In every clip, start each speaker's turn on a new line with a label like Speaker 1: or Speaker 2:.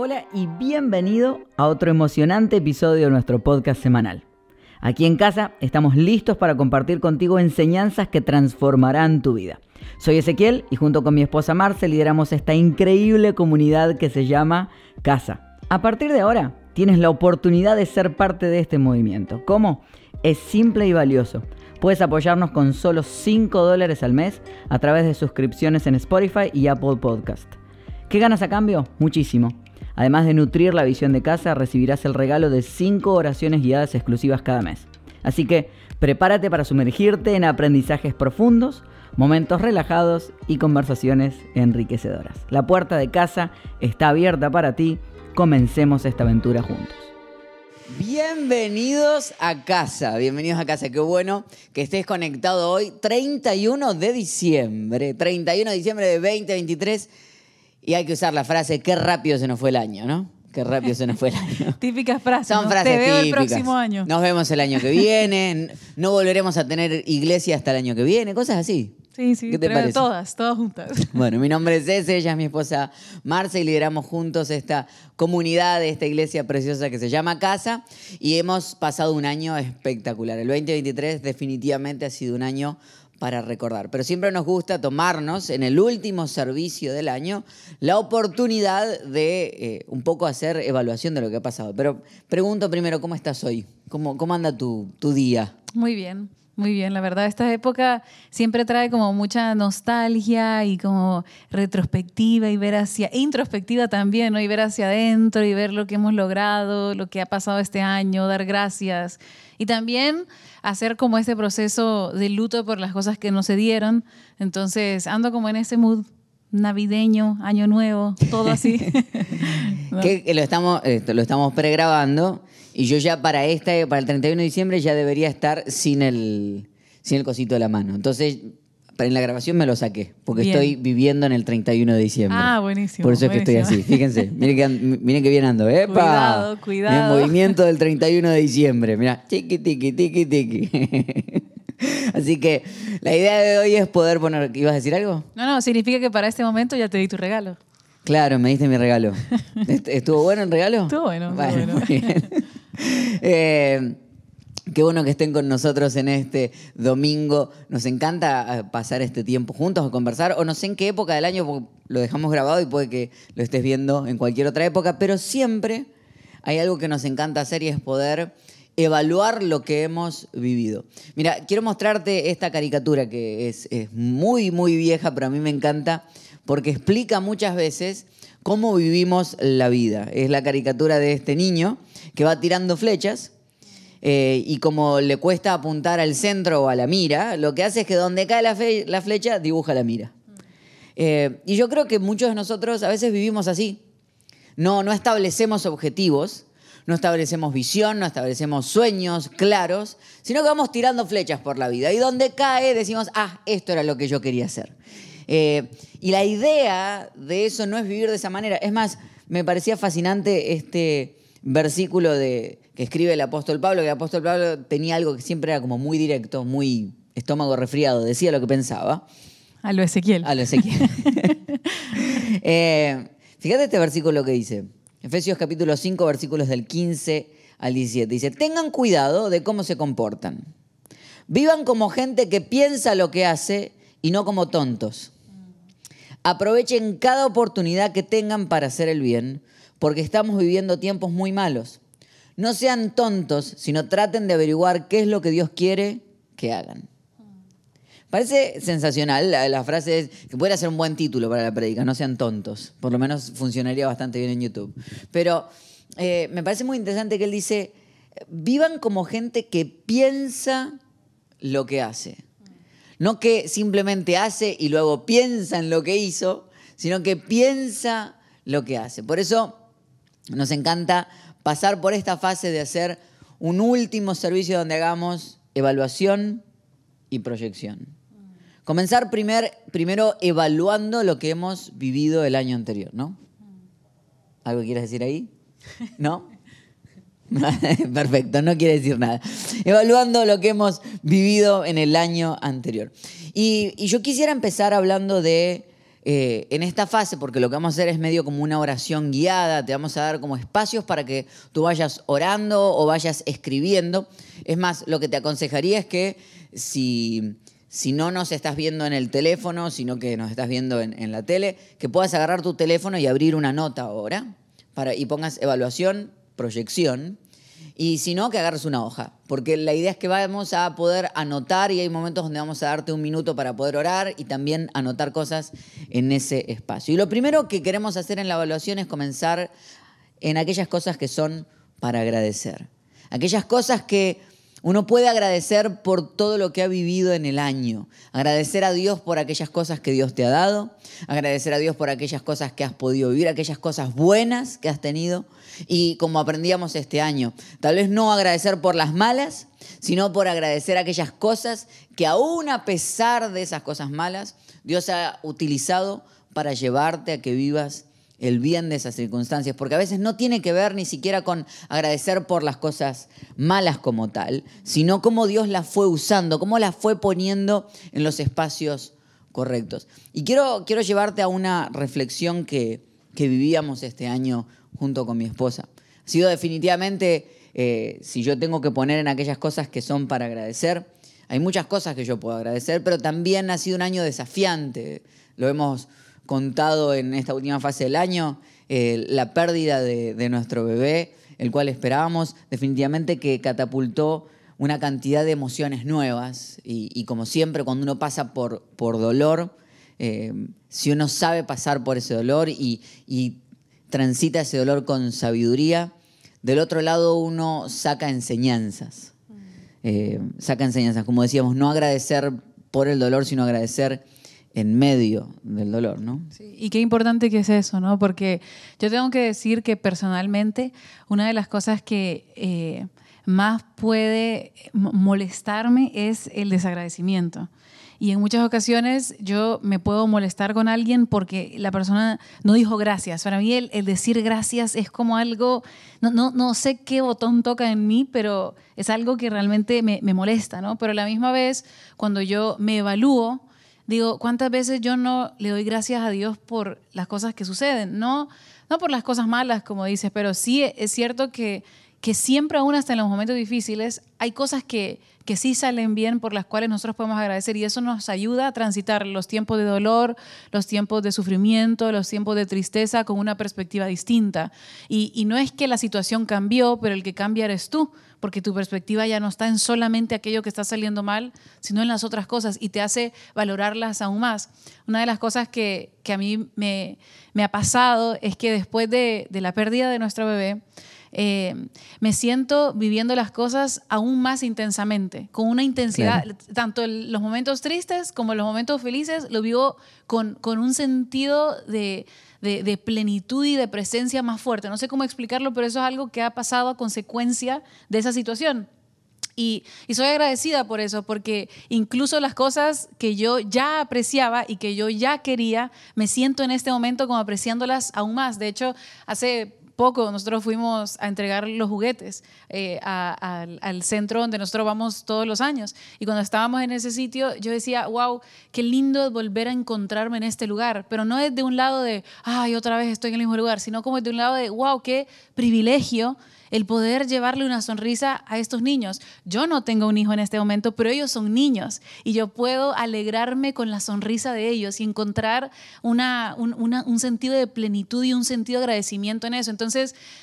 Speaker 1: Hola y bienvenido a otro emocionante episodio de nuestro podcast semanal. Aquí en casa estamos listos para compartir contigo enseñanzas que transformarán tu vida. Soy Ezequiel y junto con mi esposa Marce lideramos esta increíble comunidad que se llama Casa. A partir de ahora tienes la oportunidad de ser parte de este movimiento. ¿Cómo? Es simple y valioso. Puedes apoyarnos con solo 5 dólares al mes a través de suscripciones en Spotify y Apple Podcast. ¿Qué ganas a cambio? Muchísimo. Además de nutrir la visión de casa, recibirás el regalo de 5 oraciones guiadas exclusivas cada mes. Así que prepárate para sumergirte en aprendizajes profundos, momentos relajados y conversaciones enriquecedoras. La puerta de casa está abierta para ti. Comencemos esta aventura juntos. Bienvenidos a casa, bienvenidos a casa, qué bueno que estés conectado hoy, 31 de diciembre, 31 de diciembre de 2023 y hay que usar la frase, qué rápido se nos fue el año, ¿no? Qué rápido se nos fue el año.
Speaker 2: Típicas frases.
Speaker 1: Son
Speaker 2: ¿no?
Speaker 1: frases
Speaker 2: Te veo el
Speaker 1: típicas.
Speaker 2: próximo año.
Speaker 1: Nos vemos el año que viene, no volveremos a tener iglesia hasta el año que viene, cosas así.
Speaker 2: Sí, sí,
Speaker 1: ¿Qué te
Speaker 2: pero
Speaker 1: parece?
Speaker 2: todas, todas juntas.
Speaker 1: Bueno, mi nombre es Ese, ella es mi esposa Marce y lideramos juntos esta comunidad de esta iglesia preciosa que se llama Casa y hemos pasado un año espectacular. El 2023 definitivamente ha sido un año para recordar, pero siempre nos gusta tomarnos en el último servicio del año la oportunidad de eh, un poco hacer evaluación de lo que ha pasado. Pero pregunto primero, ¿cómo estás hoy? ¿Cómo, cómo anda tu, tu día?
Speaker 2: Muy bien, muy bien. La verdad, esta época siempre trae como mucha nostalgia y como retrospectiva y ver hacia, e introspectiva también, ¿no? Y ver hacia adentro y ver lo que hemos logrado, lo que ha pasado este año, dar gracias. Y también hacer como este proceso de luto por las cosas que no se dieron. Entonces, ando como en ese mood navideño, año nuevo, todo así. ¿No?
Speaker 1: Que lo estamos, esto, lo estamos pregrabando y yo ya para esta, para el 31 de diciembre ya debería estar sin el, sin el cosito de la mano. Entonces, para- en la grabación me lo saqué, porque
Speaker 2: Bien.
Speaker 1: estoy viviendo en el 31 de diciembre.
Speaker 2: Ah, buenísimo,
Speaker 1: Por eso es que estoy así. Fíjense, miren que, miren que bien ando. ¡Epa!
Speaker 2: Cuidado, cuidado.
Speaker 1: El movimiento del 31 de diciembre. Mira, tiqui, tiqui, tiqui, tiqui. Así que la idea de hoy es poder poner... ¿Ibas a decir algo?
Speaker 2: No, no, significa que para este momento ya te di tu regalo.
Speaker 1: Claro, me diste mi regalo. Est- ¿Estuvo bueno el regalo?
Speaker 2: Estuvo bueno, estuvo bueno.
Speaker 1: muy bien. Eh, qué bueno que estén con nosotros en este domingo. Nos encanta eh, pasar este tiempo juntos o conversar, o no sé en qué época del año, porque lo dejamos grabado y puede que lo estés viendo en cualquier otra época, pero siempre hay algo que nos encanta hacer y es poder evaluar lo que hemos vivido. Mira, quiero mostrarte esta caricatura que es, es muy, muy vieja, pero a mí me encanta porque explica muchas veces cómo vivimos la vida. Es la caricatura de este niño que va tirando flechas eh, y como le cuesta apuntar al centro o a la mira, lo que hace es que donde cae la, flecha dibuja la mira. Eh, y yo creo que muchos de nosotros a veces vivimos así. No, no establecemos objetivos, no establecemos visión, no establecemos sueños claros, sino que vamos tirando flechas por la vida. Y donde cae decimos, ah, esto era lo que yo quería hacer. Eh, y la idea de eso no es vivir de esa manera. Es más, me parecía fascinante este versículo de, que escribe el apóstol Pablo, que el apóstol Pablo tenía algo que siempre era como muy directo, muy estómago resfriado, decía lo que pensaba.
Speaker 2: A lo Ezequiel.
Speaker 1: A lo Ezequiel. Eh, fíjate este versículo que dice. Efesios capítulo 5, versículos del 15 al 17. Dice, tengan cuidado de cómo se comportan. Vivan como gente que piensa lo que hace y no como tontos. Aprovechen cada oportunidad que tengan para hacer el bien, porque estamos viviendo tiempos muy malos. No sean tontos, sino traten de averiguar qué es lo que Dios quiere que hagan. Parece sensacional la, frase, que puede ser un buen título para la predica, no sean tontos. Por lo menos funcionaría bastante bien en YouTube. Pero eh, me parece muy interesante que él dice, vivan como gente que piensa lo que hace. No que simplemente hace y luego piensa en lo que hizo, sino que piensa lo que hace. Por eso nos encanta pasar por esta fase de hacer un último servicio donde hagamos evaluación y proyección. Comenzar primer, primero evaluando lo que hemos vivido el año anterior, ¿no? ¿Algo quieres decir ahí? ¿No? Perfecto, no quiere decir nada. Evaluando lo que hemos vivido en el año anterior. Y, yo quisiera empezar hablando de eh, en esta fase, porque lo que vamos a hacer es medio como una oración guiada, te vamos a dar como espacios para que tú vayas orando o vayas escribiendo. Es más, lo que te aconsejaría es que si, si no nos estás viendo en el teléfono, sino que nos estás viendo en, en la tele, que puedas agarrar tu teléfono y abrir una nota ahora para, y pongas evaluación, proyección y si no, que agarres una hoja, porque la idea es que vamos a poder anotar y hay momentos donde vamos a darte un minuto para poder orar y también anotar cosas en ese espacio. Y lo primero que queremos hacer en la evaluación es comenzar en aquellas cosas que son para agradecer. Aquellas cosas que uno puede agradecer por todo lo que ha vivido en el año. Agradecer a Dios por aquellas cosas que Dios te ha dado. Agradecer a Dios por aquellas cosas que has podido vivir, aquellas cosas buenas que has tenido. Y como aprendíamos este año, tal vez no agradecer por las malas, sino por agradecer aquellas cosas que aún a pesar de esas cosas malas, Dios ha utilizado para llevarte a que vivas el bien de esas circunstancias, porque a veces no tiene que ver ni siquiera con agradecer por las cosas malas como tal, sino cómo Dios las fue usando, cómo las fue poniendo en los espacios correctos. Y quiero, quiero llevarte a una reflexión que, que vivíamos este año junto con mi esposa. Ha sido definitivamente, eh, si yo tengo que poner en aquellas cosas que son para agradecer, hay muchas cosas que yo puedo agradecer, pero también ha sido un año desafiante. Lo hemos contado en esta última fase del año, eh, la pérdida de, nuestro bebé, el cual esperábamos, definitivamente que catapultó una cantidad de emociones nuevas. Y, como siempre cuando uno pasa por, por dolor, eh, si uno sabe pasar por ese dolor y, transita ese dolor con sabiduría, del otro lado uno saca enseñanzas. Eh, saca enseñanzas, como decíamos, no agradecer por el dolor, sino agradecer en medio del dolor, ¿no?
Speaker 2: Sí, y qué importante que es eso, ¿no? Porque yo tengo que decir que personalmente una de las cosas que eh, más puede molestarme es el desagradecimiento. Y en muchas ocasiones yo me puedo molestar con alguien porque la persona no dijo gracias. Para mí el, decir gracias es como algo, no, no, no, sé qué botón toca en mí, pero es algo que realmente me, me molesta, ¿no? Pero a la misma vez, cuando yo me evalúo, digo, ¿cuántas veces yo no le doy gracias a Dios por las cosas que suceden? No, no por las cosas malas, como dices, pero sí es cierto que, que siempre, aún hasta en los momentos difíciles, hay cosas que, que sí salen bien por las cuales nosotros podemos agradecer y eso nos ayuda a transitar los tiempos de dolor, los tiempos de sufrimiento, los tiempos de tristeza con una perspectiva distinta. Y, y no es que la situación cambió, pero el que cambia eres tú, porque tu perspectiva ya no está en solamente aquello que está saliendo mal, sino en las otras cosas y te hace valorarlas aún más. Una de las cosas que, que a mí me, me, ha pasado es que después de, de la pérdida de nuestro bebé, eh, me siento viviendo las cosas aún más intensamente, con una intensidad, tanto en los momentos tristes como los momentos felices, lo vivo con, con un sentido de, de, plenitud y de presencia más fuerte. No sé cómo explicarlo, pero eso es algo que ha pasado a consecuencia de esa situación. Y, y, soy agradecida por eso, porque incluso las cosas que yo ya apreciaba y que yo ya quería, me siento en este momento como apreciándolas aún más. De hecho, hace poco nosotros fuimos a entregar los juguetes eh, al, centro donde nosotros vamos todos los años. Y cuando estábamos en ese sitio, yo decía, wow, qué lindo volver a encontrarme en este lugar. Pero no es de un lado de, ay, otra vez estoy en el mismo lugar, sino como de un lado de, wow, qué privilegio el poder llevarle una sonrisa a estos niños. Yo no tengo un hijo en este momento, pero ellos son niños y yo puedo alegrarme con la sonrisa de ellos y encontrar una, un, sentido de plenitud y un sentido de agradecimiento en eso. Entonces,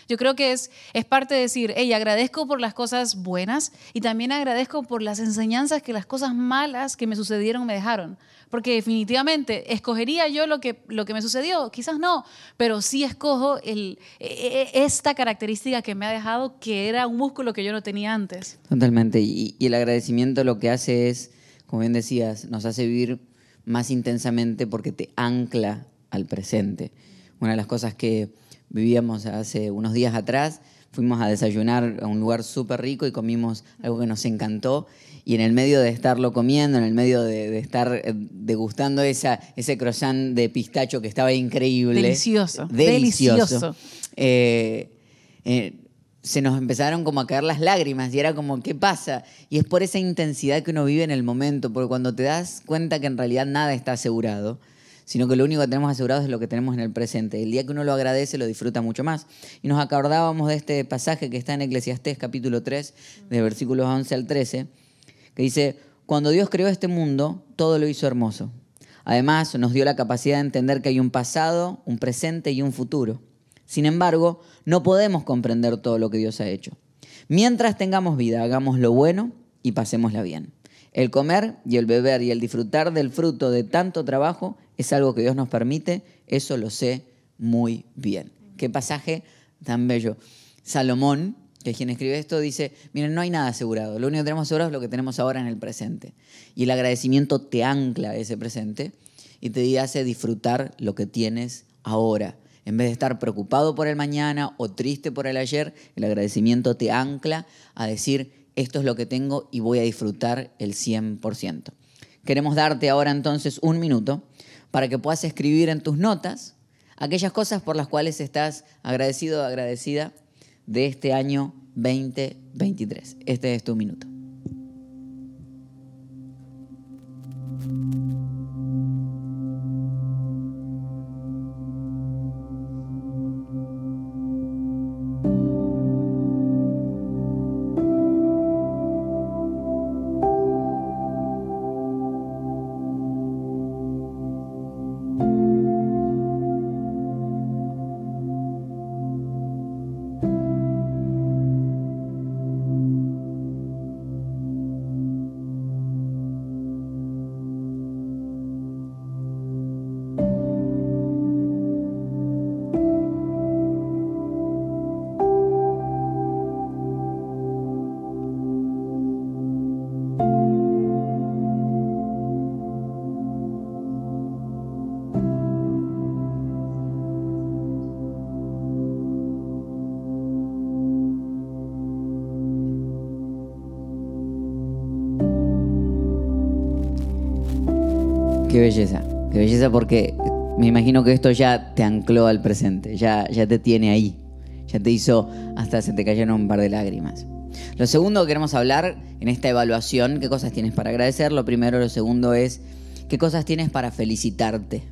Speaker 2: yo creo que es, es parte de decir, hey, agradezco por las cosas buenas y también agradezco por las enseñanzas que las cosas malas que me sucedieron me dejaron porque definitivamente escogería yo lo que, lo que me sucedió, quizás no, pero sí escojo el, e, e, esta característica que me ha dejado, que era un músculo que yo no tenía antes.
Speaker 1: Totalmente, y, el agradecimiento lo que hace es, como bien decías, nos hace vivir más intensamente porque te ancla al presente. Una de las cosas que vivíamos hace unos días atrás, fuimos a desayunar a un lugar súper rico y comimos algo que nos encantó y en el medio de estarlo comiendo, en el medio de, estar eh, degustando esa, ese croissant de pistacho que estaba increíble.
Speaker 2: Delicioso. Delicioso.
Speaker 1: Eh, eh, se nos empezaron como a caer las lágrimas y era como, ¿qué pasa? Y es por esa intensidad que uno vive en el momento, porque cuando te das cuenta que en realidad nada está asegurado, sino que lo único que tenemos asegurado es lo que tenemos en el presente. El día que uno lo agradece, lo disfruta mucho más. Y nos acordábamos de este pasaje que está en Eclesiastés capítulo 3, de versículos 11 al 13, que dice, cuando Dios creó este mundo, todo lo hizo hermoso. Además, nos dio la capacidad de entender que hay un pasado, un presente y un futuro. Sin embargo, no podemos comprender todo lo que Dios ha hecho. Mientras tengamos vida, hagamos lo bueno y pasémosla bien. El comer y el beber y el disfrutar del fruto de tanto trabajo es algo que Dios nos permite, eso lo sé muy bien. Qué pasaje tan bello. Salomón, que es quien escribe esto, dice, miren, no hay nada asegurado, lo único que tenemos asegurado es lo que tenemos ahora en el presente. Y el agradecimiento te ancla a ese presente y te hace disfrutar lo que tienes ahora. En vez de estar preocupado por el mañana o triste por el ayer, el agradecimiento te ancla a decir, esto es lo que tengo y voy a disfrutar el 100%. Queremos darte ahora entonces un minuto para que puedas escribir en tus notas aquellas cosas por las cuales estás agradecido o agradecida de este año 2023. Este es tu minuto. Qué belleza, qué belleza porque me imagino que esto ya te ancló al presente, ya, ya te tiene ahí, ya te hizo hasta se te cayeron un par de lágrimas. Lo segundo que queremos hablar en esta evaluación, qué cosas tienes para agradecer. Lo primero, lo segundo es qué cosas tienes para felicitarte.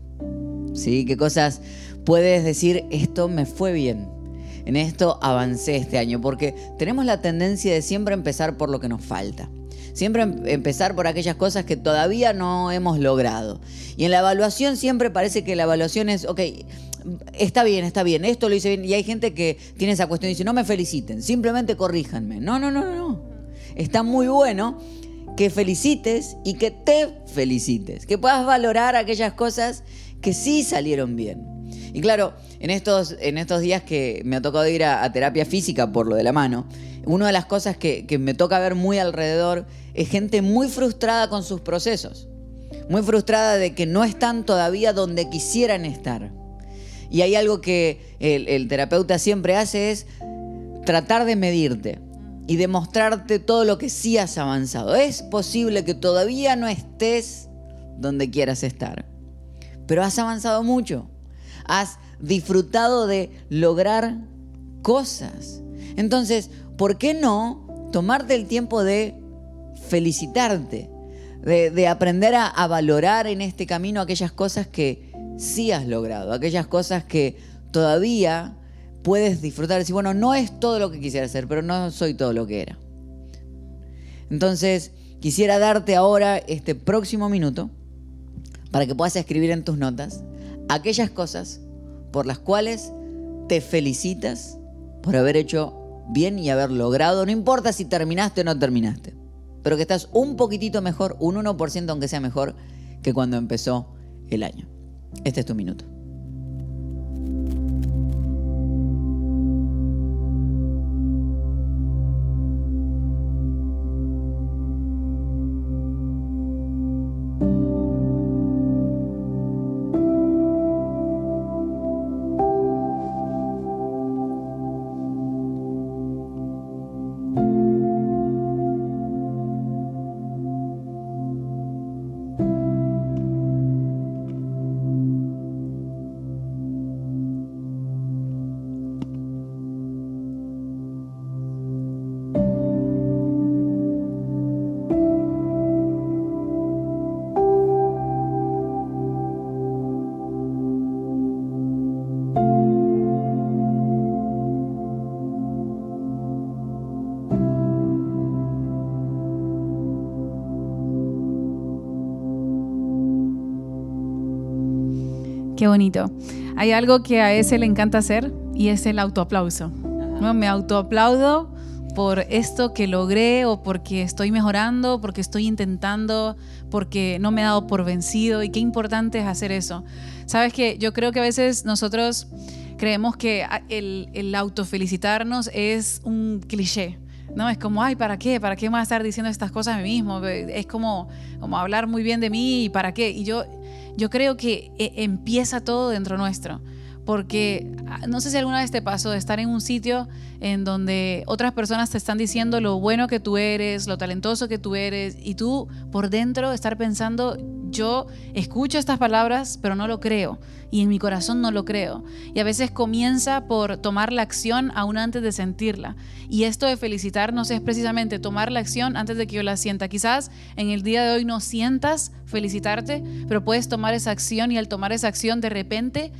Speaker 1: ¿Sí? ¿Qué cosas puedes decir, esto me fue bien? En esto avancé este año, porque tenemos la tendencia de siempre empezar por lo que nos falta. Siempre em, empezar por aquellas cosas que todavía no hemos logrado. Y en la evaluación siempre parece que la evaluación es, ok, está bien, está bien, esto lo hice bien. Y hay gente que tiene esa cuestión y dice, no me feliciten, simplemente corríjanme. No, no, no, no. Está muy bueno que felicites y que te felicites, que puedas valorar aquellas cosas que sí salieron bien. Y claro, en estos, en estos días que me ha tocado ir a, terapia física por lo de la mano, una de las cosas que, me toca ver muy alrededor es gente muy frustrada con sus procesos, muy frustrada de que no están todavía donde quisieran estar. Y hay algo que el, terapeuta siempre hace es tratar de medirte y demostrarte todo lo que sí has avanzado. Es posible que todavía no estés donde quieras estar, pero has avanzado mucho. Has disfrutado de lograr cosas. Entonces, ¿por qué no tomarte el tiempo de felicitarte, de, aprender a, valorar en este camino aquellas cosas que sí has logrado, aquellas cosas que todavía puedes disfrutar. Decir, bueno, no es todo lo que quisiera hacer, pero no soy todo lo que era. Entonces, quisiera darte ahora este próximo minuto para que puedas escribir en tus notas aquellas cosas por las cuales te felicitas por haber hecho bien y haber logrado, no importa si terminaste o no terminaste pero que estás un poquitito mejor, un 1% aunque sea mejor que cuando empezó el año. Este es tu minuto.
Speaker 2: Qué bonito. Hay algo que a ese le encanta hacer y es el autoaplauso. ¿no? Me autoaplaudo por esto que logré o porque estoy mejorando, porque estoy intentando, porque no me he dado por vencido y qué importante es hacer eso. Sabes que yo creo que a veces nosotros creemos que el, el autofelicitarnos es un cliché. No, es como, ay, ¿para qué? ¿Para qué me voy a estar diciendo estas cosas a mí mismo? Es como, como hablar muy bien de mí y para qué. Y yo, yo creo que eh, empieza todo dentro nuestro porque ah, no sé si alguna vez te pasó de estar en un sitio en donde otras personas te están diciendo lo bueno que tú eres, lo talentoso que tú eres, y tú por dentro estar pensando, yo escucho estas palabras, pero no lo creo, y en mi corazón no lo creo. Y a veces comienza por tomar la acción aún antes de sentirla. Y esto de felicitarnos es precisamente tomar la acción antes de que yo la sienta. Quizás en el día de hoy no sientas felicitarte, pero puedes tomar esa acción y al tomar esa acción de repente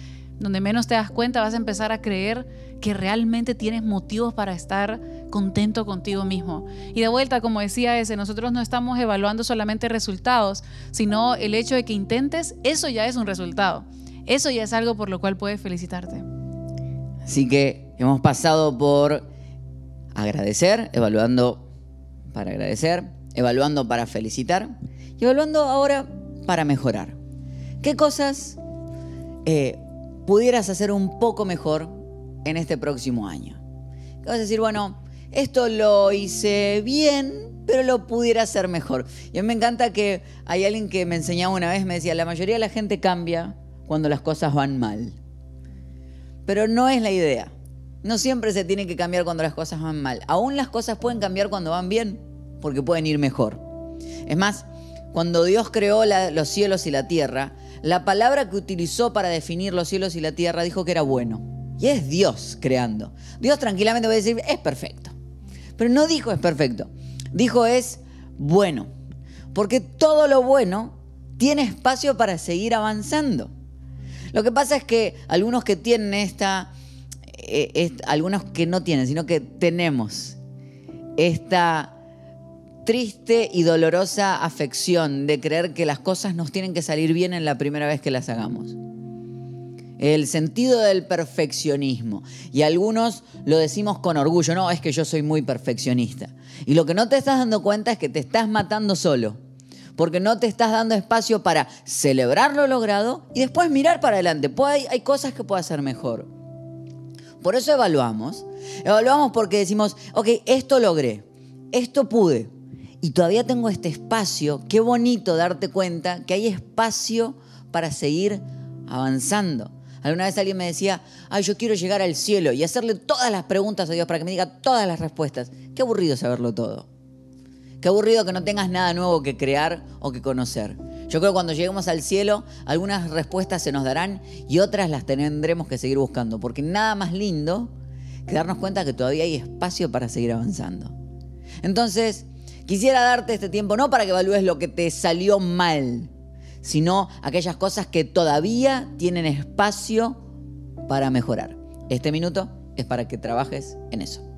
Speaker 2: donde menos te das cuenta, vas a empezar a creer que realmente tienes motivos para estar contento contigo mismo. Y de vuelta, como decía ese, nosotros no estamos evaluando solamente resultados, sino el hecho de que intentes, eso ya es un resultado. Eso ya es algo por lo cual puedes felicitarte.
Speaker 1: Así que hemos pasado por agradecer, evaluando para agradecer, evaluando para felicitar y evaluando ahora para mejorar. ¿Qué cosas eh, pudieras hacer un poco mejor en este próximo año. vas a decir, bueno, esto lo hice bien, pero lo pudiera hacer mejor. Y a mí me encanta que hay alguien que me enseñaba una vez, me decía, la mayoría de la gente cambia cuando las cosas van mal. Pero no es la idea. No siempre se tiene que cambiar cuando las cosas van mal. Aún las cosas pueden cambiar cuando van bien, porque pueden ir mejor. Es más, cuando Dios creó los cielos y la tierra, la palabra que utilizó para definir los cielos y la tierra dijo que era bueno. Y es Dios creando. Dios tranquilamente puede decir, es perfecto. Pero no dijo es perfecto. Dijo es bueno. Porque todo lo bueno tiene espacio para seguir avanzando. Lo que pasa es que algunos que tienen esta, eh, algunos que no tienen, sino que tenemos esta triste y dolorosa afección de creer que las cosas nos tienen que salir bien en la primera vez que las hagamos. El sentido del perfeccionismo. Y algunos lo decimos con orgullo, no, es que yo soy muy perfeccionista. Y lo que no te estás dando cuenta es que te estás matando solo. Porque no te estás dando espacio para celebrar lo logrado y después mirar para adelante. Pues hay, cosas que puedo hacer mejor. Por eso evaluamos. Evaluamos porque decimos, ok, esto logré, esto pude, y todavía tengo este espacio, qué bonito darte cuenta que hay espacio para seguir avanzando. Alguna vez alguien me decía, ay, yo quiero llegar al cielo y hacerle todas las preguntas a Dios para que me diga todas las respuestas. Qué aburrido saberlo todo. Qué aburrido que no tengas nada nuevo que crear o que conocer. Yo creo que cuando lleguemos al cielo, algunas respuestas se nos darán y otras las tendremos que seguir buscando, porque nada más lindo que darnos cuenta que todavía hay espacio para seguir avanzando. Entonces, Quisiera darte este tiempo no para que evalúes lo que te salió mal, sino aquellas cosas que todavía tienen espacio para mejorar. Este minuto es para que trabajes en eso.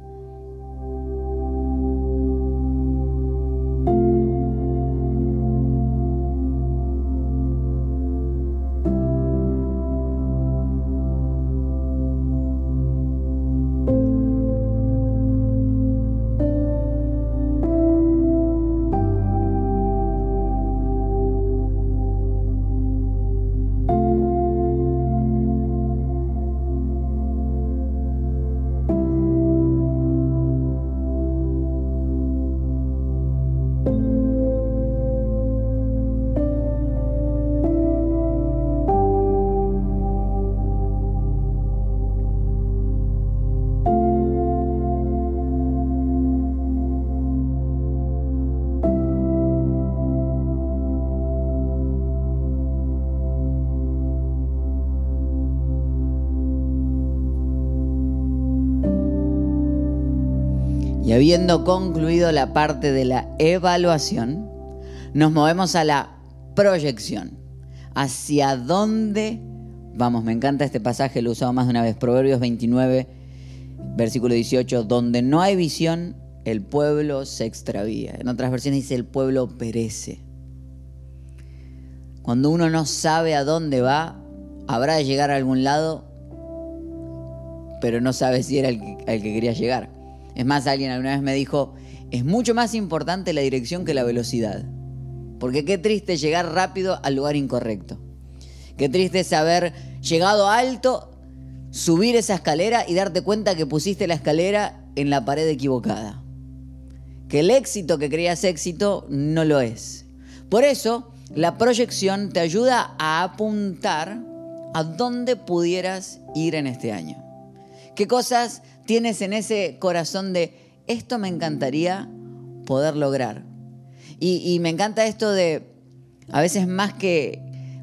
Speaker 1: Habiendo concluido la parte de la evaluación, nos movemos a la proyección. ¿Hacia dónde vamos? Me encanta este pasaje, lo he usado más de una vez. Proverbios 29, versículo 18, donde no hay visión, el pueblo se extravía. En otras versiones dice, el pueblo perece. Cuando uno no sabe a dónde va habrá de llegar a algún lado, pero no sabe si era el al que quería llegar. Es más, alguien alguna vez me dijo, es mucho más importante la dirección que la velocidad. Porque qué triste llegar rápido al lugar incorrecto. Qué triste es haber llegado alto, subir esa escalera y darte cuenta que pusiste la escalera en la pared equivocada. Que el éxito que creías éxito no lo es. Por eso, la proyección te ayuda a apuntar a dónde pudieras ir en este año. ¿Qué cosas tienes en ese corazón de esto me encantaría poder lograr? Y, me encanta esto de, a veces más que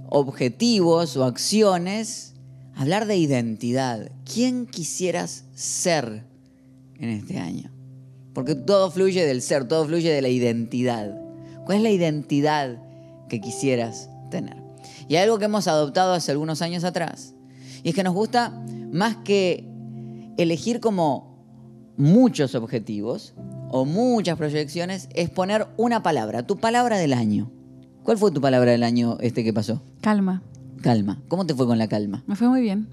Speaker 1: objetivos o acciones, hablar de identidad. ¿Quién quisieras ser en este año? Porque todo fluye del ser, todo fluye de la identidad. ¿Cuál es la identidad que quisieras tener? Y algo que hemos adoptado hace algunos años atrás, y es que nos gusta más que elegir como muchos objetivos o muchas proyecciones, es poner una palabra, tu palabra del año. ¿Cuál fue tu palabra del año este que pasó?
Speaker 2: Calma.
Speaker 1: Calma. ¿Cómo te fue con la calma?
Speaker 2: Me fue muy bien.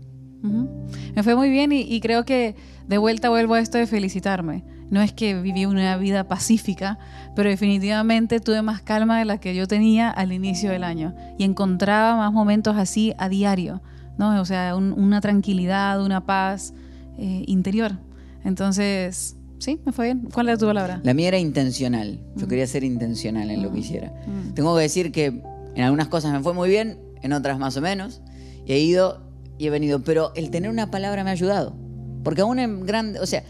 Speaker 2: Me fue muy bien y, y creo que de vuelta vuelvo a esto de felicitarme. No es que viví una vida pacífica, pero definitivamente tuve más calma de la que yo tenía al inicio del año y encontraba más momentos así a diario, ¿no? O sea, un- una tranquilidad, una paz eh, interior. Entonces, sí, me fue bien. ¿Cuál era tu palabra?
Speaker 1: La mía era intencional. Yo quería ser intencional en lo que hiciera. Tengo que decir que en algunas cosas me fue muy bien, en otras más o menos. Y he ido y he venido. Pero el tener una palabra me ha ayudado. Porque aún en grande, o sea,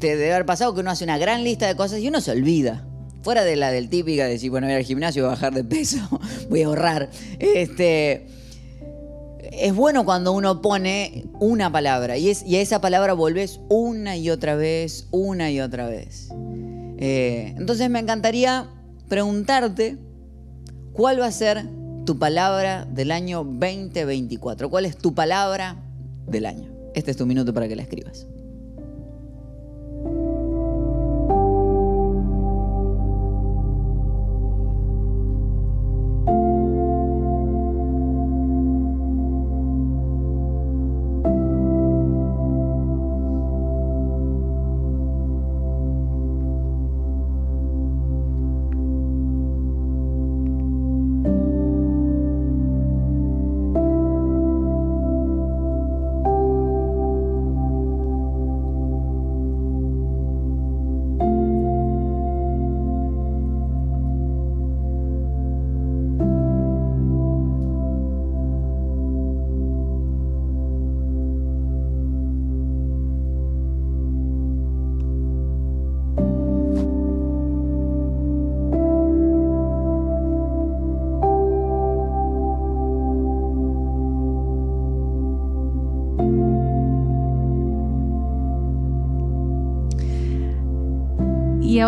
Speaker 1: te debe haber pasado que uno hace una gran lista de cosas y uno se olvida. Fuera de la del típica de decir, bueno, voy al gimnasio, voy a bajar de peso, voy a ahorrar. Este, es bueno cuando uno pone una palabra y, a esa palabra volvés una y otra vez, una y otra vez. Eh, entonces me encantaría preguntarte cuál va a ser tu palabra del año 2024. ¿Cuál es tu palabra del año? Este es tu minuto para que la escribas.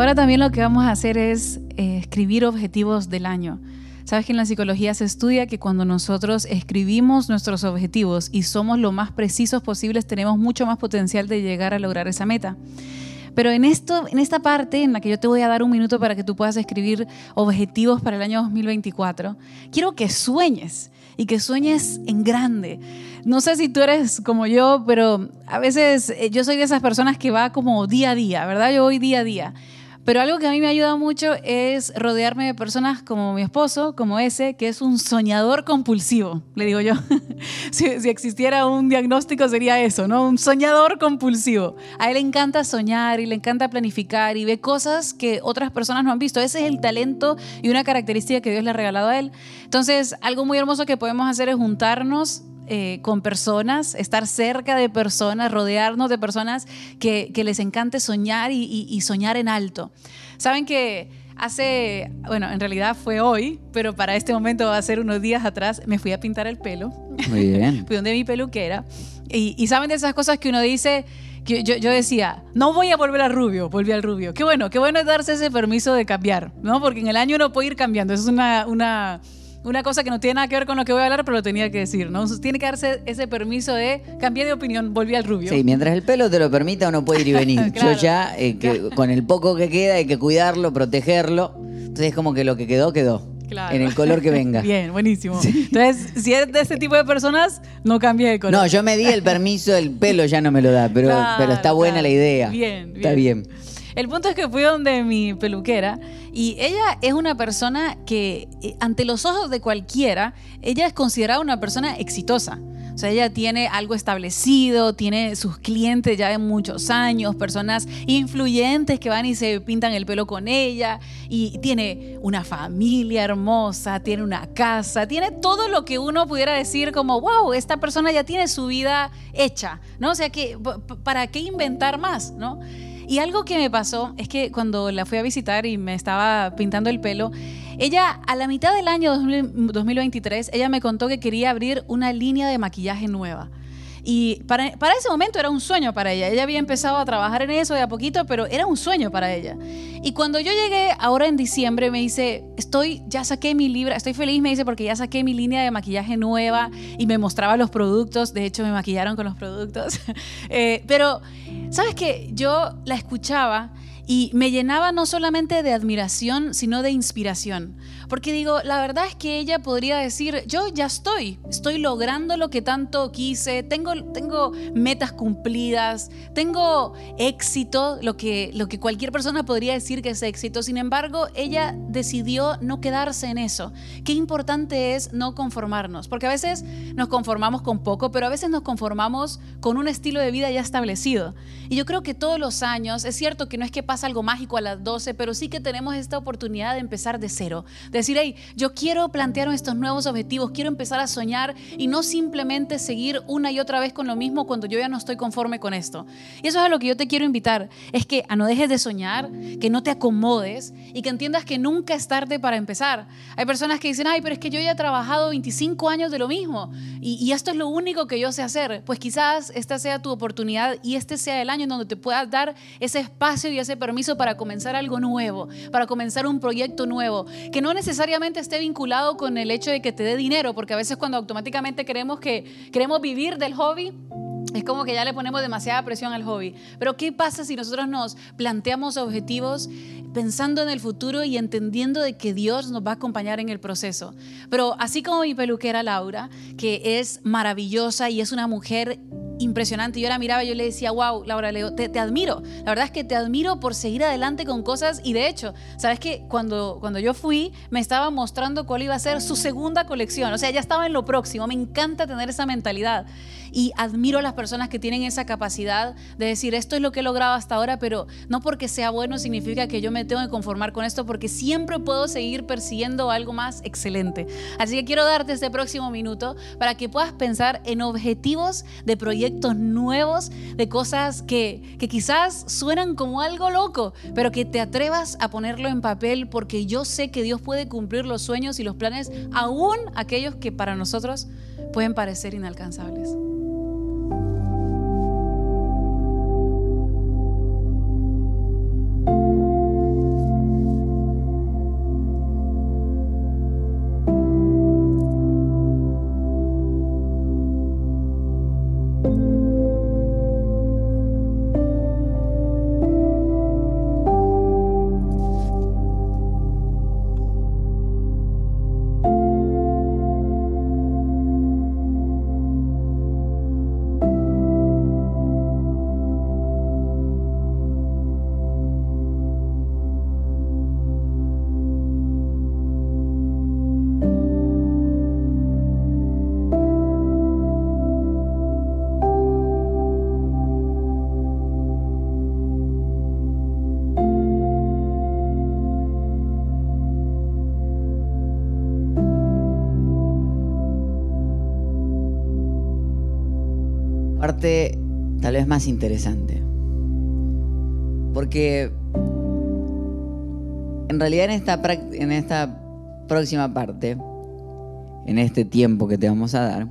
Speaker 2: Ahora también lo que vamos a hacer es eh, escribir objetivos del año. Sabes que en la psicología se estudia que cuando nosotros escribimos nuestros objetivos y somos lo más precisos posibles, tenemos mucho más potencial de llegar a lograr esa meta. Pero en, esto, en esta parte en la que yo te voy a dar un minuto para que tú puedas escribir objetivos para el año 2024, quiero que sueñes y que sueñes en grande. No sé si tú eres como yo, pero a veces eh, yo soy de esas personas que va como día a día, ¿verdad? Yo voy día a día. Pero algo que a mí me ayuda mucho es rodearme de personas como mi esposo, como ese, que es un soñador compulsivo, le digo yo. si, si existiera un diagnóstico sería eso, ¿no? Un soñador compulsivo. A él le encanta soñar y le encanta planificar y ve cosas que otras personas no han visto. Ese es el talento y una característica que Dios le ha regalado a él. Entonces, algo muy hermoso que podemos hacer es juntarnos eh, con personas, estar cerca de personas, rodearnos de personas que, que les encante soñar y, y- y soñar en alto. Saben que hace, bueno, en realidad fue hoy, pero para este momento va a ser unos días atrás, me fui a pintar el pelo.
Speaker 1: Muy bien.
Speaker 2: Fui donde mi peluquera. Y, y saben de esas cosas que uno dice, que yo, yo decía, no voy a volver al rubio, volví al rubio. Qué bueno, qué bueno es darse ese permiso de cambiar, ¿no? Porque en el año uno puede ir cambiando. Eso es una, una, una cosa que no tiene nada que ver con lo que voy a hablar, pero lo tenía que decir, ¿no? Entonces, tiene que darse ese permiso de cambiar de opinión, volví al rubio.
Speaker 1: Sí, mientras el pelo te lo permita, uno puede ir y venir.
Speaker 2: Claro.
Speaker 1: Yo ya, eh, que con el poco que queda, hay que cuidarlo, protegerlo. Entonces es como que lo que quedó, quedó. En el color que venga.
Speaker 2: Bien, buenísimo. Entonces, si es de ese tipo de personas, no cambie de color.
Speaker 1: No, yo me di el permiso, el pelo ya no me lo da, pero, pero está buena la idea. Bien, bien. Está bien.
Speaker 2: El punto es que fui donde mi peluquera y ella es una persona que, eh, ante los ojos de cualquiera, ella es considerada una persona exitosa. O sea, ella tiene algo establecido, tiene sus clientes ya de muchos años, personas influyentes que van y se pintan el pelo con ella, y tiene una familia hermosa, tiene una casa, tiene todo lo que uno pudiera decir como, wow, esta persona ya tiene su vida hecha, ¿no? O sea, que, ¿para qué inventar más, ¿no? Y algo que me pasó es que cuando la fui a visitar y me estaba pintando el pelo, ella a la mitad del año 2023, ella me contó que quería abrir una línea de maquillaje nueva. Y para, ese momento era un sueño para ella. Ella había empezado a trabajar en eso de a poquito, pero era un sueño para ella. Y cuando yo llegué ahora en diciembre, me dice, estoy, ya saqué mi libra, estoy feliz, me dice, porque ya saqué mi línea de maquillaje nueva y me mostraba los productos. De hecho, me maquillaron con los productos. Eh, pero, ¿sabes qué? Yo la escuchaba y me llenaba no solamente de admiración, sino de inspiración. Porque digo, la verdad es que ella podría decir, yo ya estoy, estoy logrando lo que tanto quise, tengo, tengo metas cumplidas, tengo éxito, lo que, lo que cualquier persona podría decir que es éxito. Sin embargo, ella decidió no quedarse en eso. Qué importante es no conformarnos, porque a veces nos conformamos con poco, pero a veces nos conformamos con un estilo de vida ya establecido. Y yo creo que todos los años, es cierto que no es que pasa algo mágico a las 12, pero sí que tenemos esta oportunidad de empezar de cero, Decir, hey, yo quiero plantear estos nuevos objetivos, quiero empezar a soñar y no simplemente seguir una y otra vez con lo mismo cuando yo ya no estoy conforme con esto. Y eso es a lo que yo te quiero invitar, es que a no dejes de soñar, que no te acomodes y que entiendas que nunca es tarde para empezar. Hay personas que dicen, ay, pero es que yo ya he trabajado 25 años de lo mismo y, y esto es lo único que yo sé hacer. Pues quizás esta sea tu oportunidad y este sea el año en donde te puedas dar ese espacio y ese permiso para comenzar algo nuevo, para comenzar un proyecto nuevo, que no necesariamente esté vinculado con el hecho de que te dé dinero, porque a veces cuando automáticamente queremos que queremos vivir del hobby, es como que ya le ponemos demasiada presión al hobby. Pero ¿qué pasa si nosotros nos planteamos objetivos pensando en el futuro y entendiendo de que Dios nos va a acompañar en el proceso? Pero así como mi peluquera Laura, que es maravillosa y es una mujer impresionante. Yo la miraba y yo le decía, wow, Laura te, te, admiro. La verdad es que te admiro por seguir adelante con cosas. Y de hecho, sabes que cuando, cuando yo fui, me estaba mostrando cuál iba a ser su segunda colección. O sea, ya estaba en lo próximo. Me encanta tener esa mentalidad. Y admiro a las personas que tienen esa capacidad de decir, esto es lo que he logrado hasta ahora, pero no porque sea bueno significa que yo me tengo que conformar con esto, porque siempre puedo seguir persiguiendo algo más excelente. Así que quiero darte este próximo minuto para que puedas pensar en objetivos de proyectos nuevos, de cosas que, que quizás suenan como algo loco, pero que te atrevas a ponerlo en papel porque yo sé que Dios puede cumplir los sueños y los planes, aún aquellos que para nosotros pueden parecer inalcanzables.
Speaker 1: Más interesante. Porque en realidad en esta, en esta próxima parte, en este tiempo que te vamos a dar,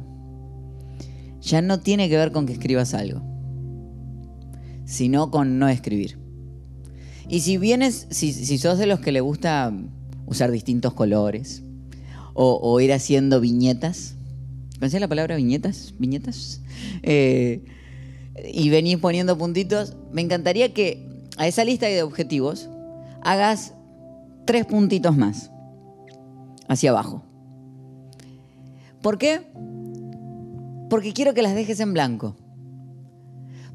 Speaker 1: ya no tiene que ver con que escribas algo, sino con no escribir. Y si vienes, si, si sos de los que le gusta usar distintos colores o, ir haciendo viñetas, ¿Conocías la palabra viñetas? ¿Viñetas? Eh, y venís poniendo puntitos. Me encantaría que a esa lista de objetivos hagas tres puntitos más. hacia abajo. ¿Por qué? Porque quiero que las dejes en blanco.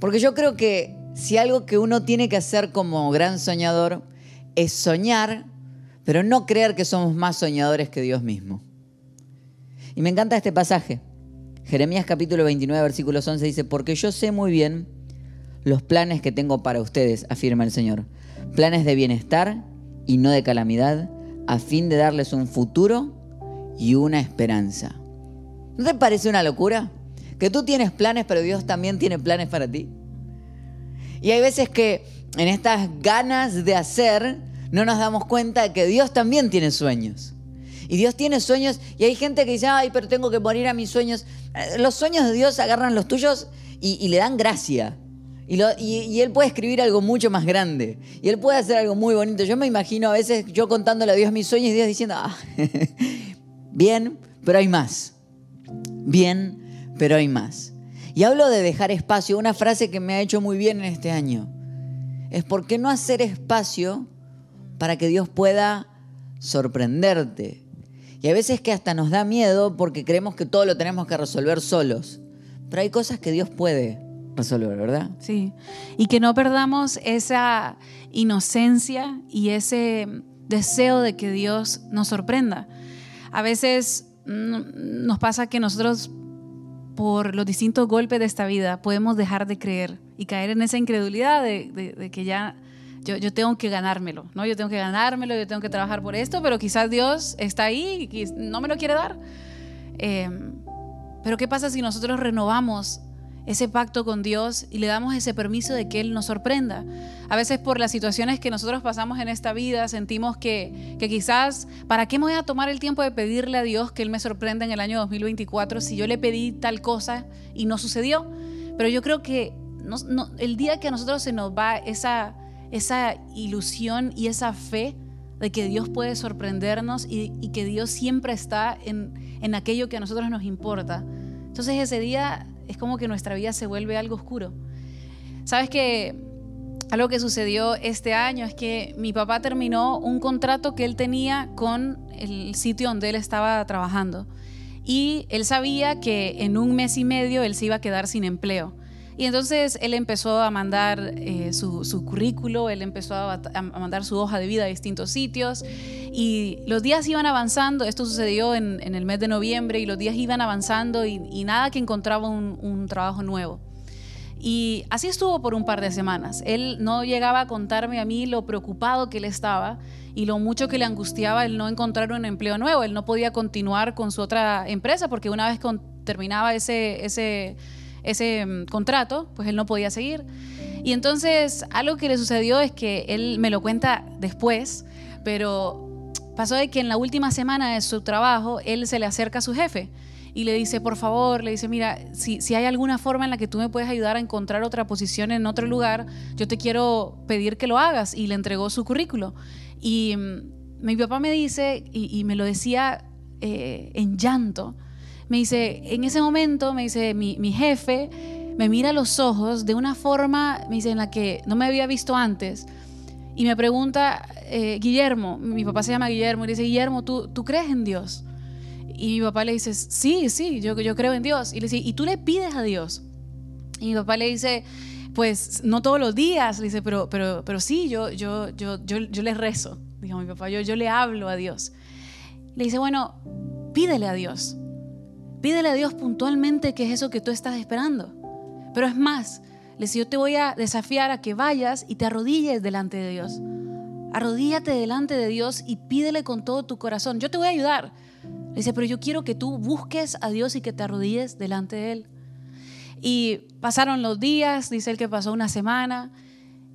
Speaker 1: Porque yo creo que si algo que uno tiene que hacer como gran soñador es soñar, pero no creer que somos más soñadores que Dios mismo. Y me encanta este pasaje. Jeremías capítulo 29, versículos 11 dice, porque yo sé muy bien los planes que tengo para ustedes, afirma el Señor. Planes de bienestar y no de calamidad, a fin de darles un futuro y una esperanza. ¿No te parece una locura? Que tú tienes planes, pero Dios también tiene planes para ti. Y hay veces que en estas ganas de hacer no nos damos cuenta de que Dios también tiene sueños. Y Dios tiene sueños y hay gente que dice, ay, pero tengo que morir a mis sueños. Eh, los sueños de Dios agarran los tuyos y, le dan gracia. Y, y, Él puede escribir algo mucho más grande. Y Él puede hacer algo muy bonito. Yo me imagino a veces yo contándole a Dios mis sueños y Dios diciendo, ah, bien, pero hay más. Bien, pero hay más. Y hablo de dejar espacio. Una frase que me ha hecho muy bien en este año. Es por qué no hacer espacio para que Dios pueda sorprenderte, y a veces que hasta nos da miedo porque creemos que todo lo tenemos que resolver solos. Pero hay cosas que Dios puede resolver, ¿verdad?
Speaker 2: Sí. Y que no perdamos esa inocencia y ese deseo de que Dios nos sorprenda. A veces mm, nos pasa que nosotros por los distintos golpes de esta vida podemos dejar de creer y caer en esa incredulidad de que ya yo, tengo que ganármelo, ¿no? Yo tengo que ganármelo, yo tengo que trabajar por esto, pero quizás Dios está ahí y no me lo quiere dar. Em, pero ¿qué pasa si nosotros renovamos ese pacto con Dios y le damos ese permiso de que Él nos sorprenda? A veces por las situaciones que nosotros pasamos en esta vida sentimos que, que quizás, ¿para qué me voy a tomar el tiempo de pedirle a Dios que Él me sorprenda en el año 2024 si yo le pedí tal cosa y no sucedió? Pero yo creo que el día que a nosotros se nos va esa esa ilusión y esa fe de que Dios puede sorprendernos y, que Dios siempre está en, aquello que a nosotros nos importa. Entonces ese día es como que nuestra vida se vuelve algo oscuro. Sabes que algo que sucedió este año es que mi papá terminó un contrato que él tenía con el sitio donde él estaba trabajando. Y él sabía que en un mes y medio él se iba a quedar sin empleo. Y entonces él empezó a mandar eh, su, currículo, él empezó a, mandar su hoja de vida a distintos sitios y los días iban avanzando, esto sucedió en, el mes de noviembre y los días iban avanzando y, nada que encontraba un, trabajo nuevo. Y así estuvo por un par de semanas. Él no llegaba a contarme a mí lo preocupado que él estaba y lo mucho que le angustiaba el no encontrar un empleo nuevo. Él no podía continuar con su otra empresa porque una vez terminaba ese, ese ese mm, contrato, pues él no podía seguir. Y entonces algo que le sucedió es que él me lo cuenta después, pero pasó de que en la última semana de su trabajo, él se le acerca a su jefe y le dice, por favor, le dice, mira, si, si hay alguna forma en la que tú me puedes ayudar a encontrar otra posición en otro lugar, yo te quiero pedir que lo hagas. Y le entregó su currículo. Y mm, mi papá me dice, y, me lo decía eh, en llanto, me dice, en ese momento, me dice, mi, jefe me mira a los ojos de una forma, me dice, en la que no me había visto antes. Y me pregunta, eh, Guillermo, mi papá se llama Guillermo, y dice, Guillermo, ¿tú, ¿tú crees en Dios? Y mi papá le dice, sí, sí, yo, yo creo en Dios. Y le dice, ¿y tú le pides a Dios? Y mi papá le dice, pues no todos los días, le dice, pero, pero, pero sí, yo, yo, yo, yo, yo le rezo, dijo mi papá, yo, yo le hablo a Dios. Le dice, bueno, pídele a Dios. Pídele a Dios puntualmente qué es eso que tú estás esperando. Pero es más, le dice, yo te voy a desafiar a que vayas y te arrodilles delante de Dios. Arrodíllate delante de Dios y pídele con todo tu corazón. Yo te voy a ayudar. Le dice, pero yo quiero que tú busques a Dios y que te arrodilles delante de Él. Y pasaron los días, dice él que pasó una semana,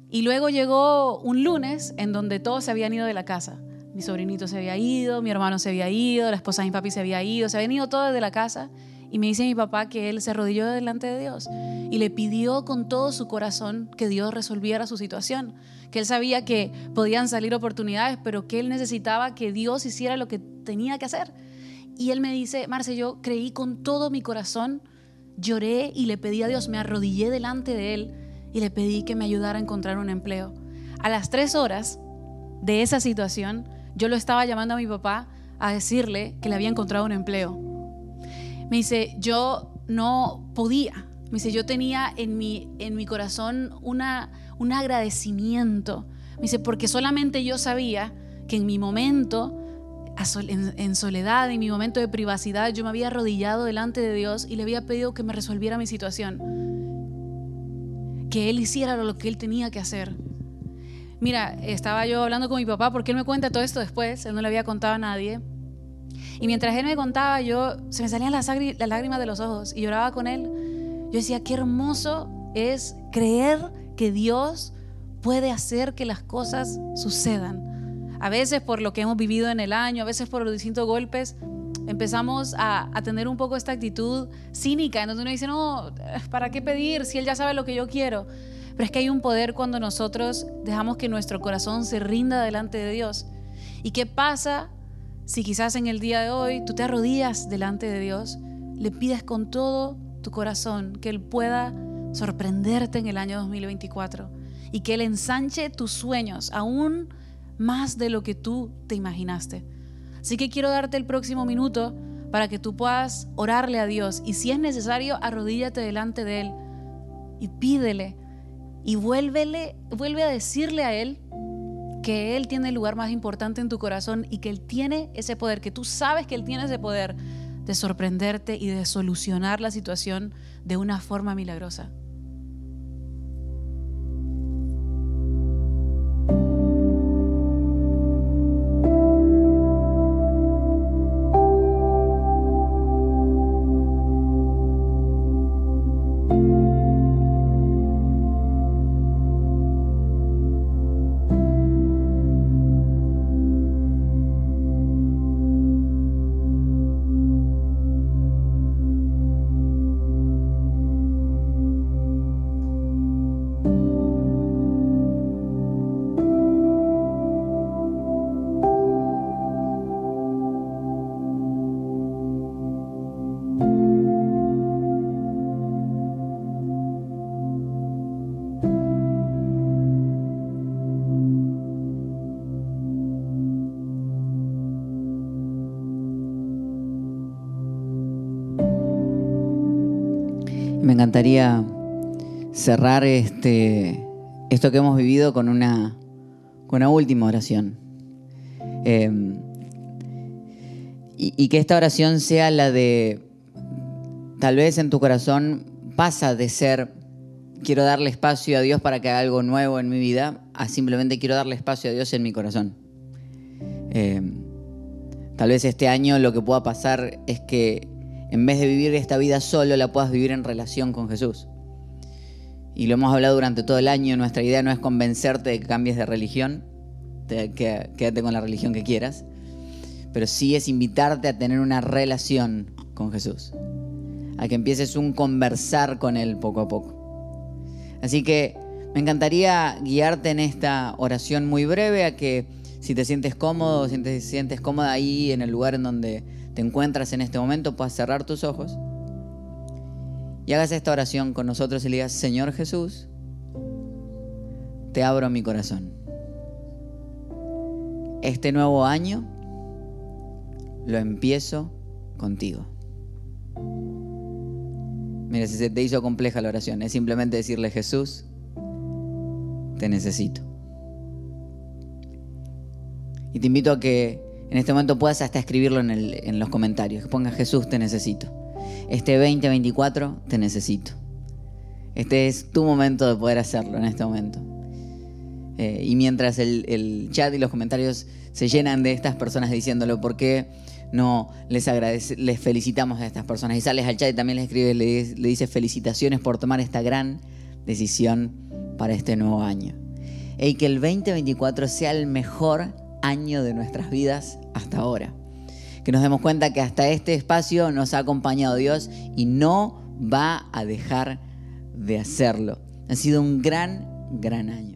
Speaker 2: y luego llegó un lunes en donde todos se habían ido de la casa mi sobrinito se había ido, mi hermano se había ido, la esposa de mi papi se había ido, se habían ido todos de la casa. Y me dice mi papá que él se arrodilló delante de Dios y le pidió con todo su corazón que Dios resolviera su situación. Que él sabía que podían salir oportunidades, pero que él necesitaba que Dios hiciera lo que tenía que hacer. Y él me dice, Marce, yo creí con todo mi corazón, lloré y le pedí a Dios, me arrodillé delante de él y le pedí que me ayudara a encontrar un empleo. A las tres horas de esa situación, yo lo estaba llamando a mi papá a decirle que le había encontrado un empleo. Me dice, yo no podía. Me dice, yo tenía en mi, en mi corazón una, un agradecimiento. Me dice, porque solamente yo sabía que en mi momento, en, soledad, en mi momento de privacidad, yo me había arrodillado delante de Dios y le había pedido que me resolviera mi situación. Que Él hiciera lo que Él tenía que hacer. Mira, estaba yo hablando con mi papá porque él me cuenta todo esto después, él no le había contado a nadie. Y mientras él me contaba, yo se me salían las, lágrimas de los ojos y lloraba con él. Yo decía, qué hermoso es creer que Dios puede hacer que las cosas sucedan. A veces por lo que hemos vivido en el año, a veces por los distintos golpes, empezamos a, a tener un poco esta actitud cínica, en donde uno dice, no, ¿para qué pedir si Él ya sabe lo que yo quiero? Pero es que hay un poder cuando nosotros dejamos que nuestro corazón se rinda delante de Dios. ¿Y qué pasa si quizás en el día de hoy tú te arrodillas delante de Dios, le pides con todo tu corazón que Él pueda sorprenderte en el año 2024 y que Él ensanche tus sueños aún más de lo que tú te imaginaste? Así que quiero darte el próximo minuto para que tú puedas orarle a Dios y si es necesario, arrodíllate delante de Él y pídele y vuelve a decirle a Él que Él tiene el lugar más importante en tu corazón y que Él tiene ese poder, que tú sabes que Él tiene ese poder de sorprenderte y de solucionar la situación de una forma milagrosa.
Speaker 1: Encantaría cerrar este, esto que hemos vivido con una, con una última oración. Em, y, que esta oración sea la de, tal vez en tu corazón pasa de ser, quiero darle espacio a Dios para que haga algo nuevo en mi vida, a simplemente quiero darle espacio a Dios en mi corazón. Em, tal vez este año lo que pueda pasar es que en vez de vivir esta vida solo, la puedas vivir en relación con Jesús. Y lo hemos hablado durante todo el año, nuestra idea no es convencerte de que cambies de religión, quédate con la religión que quieras, pero sí es invitarte a tener una relación con Jesús, a que empieces un conversar con Él poco a poco. Así que me encantaría guiarte en esta oración muy breve a que si te sientes cómodo, si te sientes cómoda ahí en el lugar en donde te encuentras en este momento, puedas cerrar tus ojos y hagas esta oración con nosotros y le digas, Señor Jesús, te abro mi corazón. Este nuevo año lo empiezo contigo. Mira, si se te hizo compleja la oración, es simplemente decirle, Jesús, te necesito. Y te invito a que en este momento puedas hasta escribirlo en, los comentarios. Que pongas Jesús, te necesito. Este 2024 te necesito. Este es tu momento de poder hacerlo en este momento. Eh, y mientras el, chat y los comentarios se llenan de estas personas diciéndolo, ¿por qué no les, agradece, les felicitamos a estas personas? Y sales al chat y también les escribes, le, le dices felicitaciones por tomar esta gran decisión para este nuevo año. Y que el 2024 sea el mejor año de nuestras vidas hasta ahora. Que nos demos cuenta que hasta este espacio nos ha acompañado Dios y no va a dejar de hacerlo. Ha sido un gran, gran año.